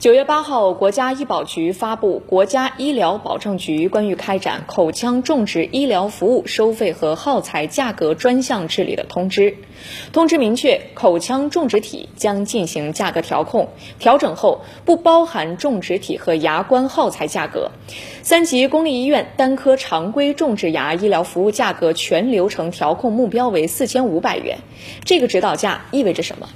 九月八号，国家医保局发布《国家医疗保障局关于开展口腔种植医疗服务收费和耗材价格专项治理的通知》。通知明确，口腔种植体将进行价格调控，调整后不包含种植体和牙冠耗材价格。三级公立医院单科常规种植牙医疗服务价格全流程调控目标为四千五百元。这个指导价意味着什么？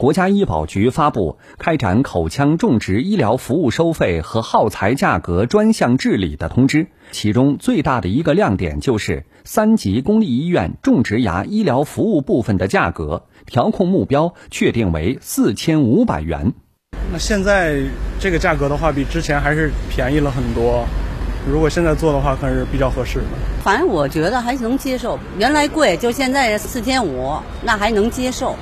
国家医保局发布开展口腔种植医疗服务收费和耗材价格专项治理的通知，其中最大的一个亮点就是三级公立医院种植牙医疗服务部分的价格调控目标确定为四千五百元。那现在这个价格的话，比之前还是便宜了很多。如果现在做的话，还是比较合适的。反正我觉得还能接受，原来贵，就现在四千五，那还能接受。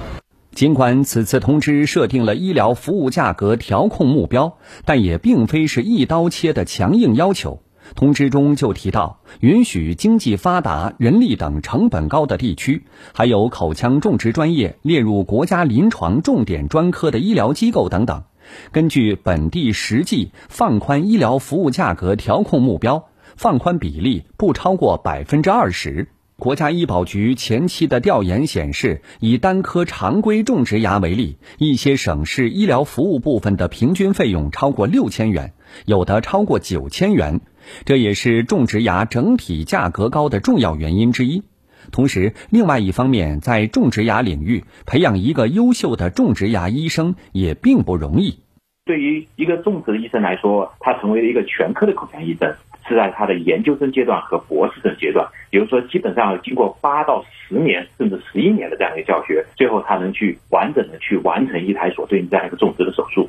尽管此次通知设定了医疗服务价格调控目标，但也并非是一刀切的强硬要求。通知中就提到，允许经济发达、人力等成本高的地区，还有口腔种植专业列入国家临床重点专科的医疗机构等等，根据本地实际放宽医疗服务价格调控目标，放宽比例不超过百分之二十。国家医保局前期的调研显示，以单颗常规种植牙为例，一些省市医疗服务部分的平均费用超过六千元，有的超过九千元，这也是种植牙整体价格高的重要原因之一。同时，另外一方面，在种植牙领域培养一个优秀的种植牙医生也并不容易。对于一个种植的医生来说，他成为了一个全科的口腔医生。是在他的研究生阶段和博士生阶段，比如说，基本上要经过八到十年甚至十一年的这样一个教学，最后他能去完整的去完成一台所对应这样一个种植的手术。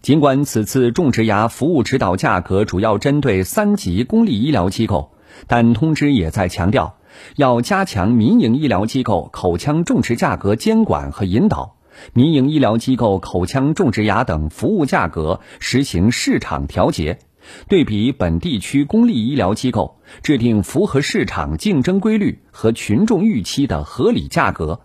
尽管此次种植牙服务指导价格主要针对三级公立医疗机构，但通知也在强调，要加强民营医疗机构口腔种植价格监管和引导，民营医疗机构口腔种植牙等服务价格实行市场调节。对比本地区公立医疗机构，制定符合市场竞争规律和群众预期的合理价格。